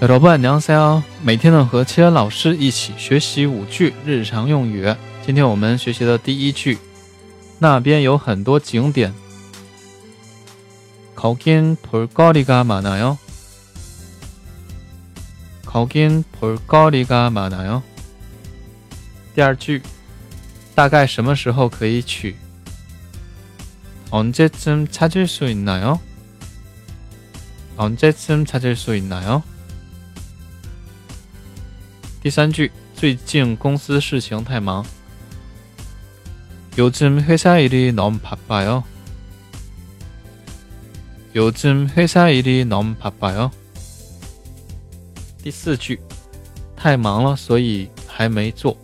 老板娘塞哦，每天呢和七恩老师一起学习五句日常用语。今天我们学习的第一句，那边有很多景点。거긴볼거리가많아 요。 거긴볼거리가많아 요。 第二句，大概什么时候可以取？언제쯤찾을수있나 요？ 언제쯤찾을수있나 요？ 第三句，最近公司事情太忙。요즘회사일이너무바빠요요즘회사일이너무바빠요第四句，太忙了，所以还没做。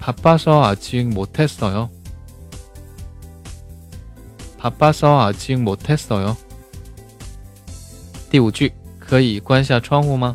바빠서아직못했어요바빠서아직못했어요第五句，可以关下窗户吗？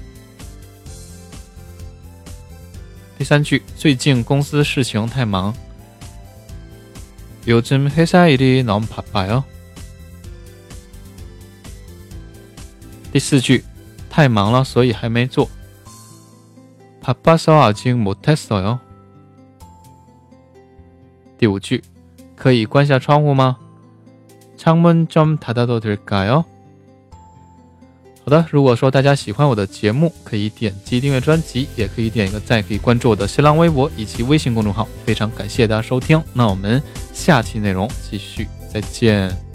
第三句，最近公司事情太忙。요즘회사일이너무바빠 요。 第四句，太忙了，所以还没做。바빠서아직못했어 요。 第五句，可以关下窗户吗？창문좀닫아도될까 요？ 好的，如果说大家喜欢我的节目，可以点击订阅专辑，也可以点一个赞，可以关注我的新浪微博以及微信公众号。非常感谢大家收听，那我们下期内容继续，再见。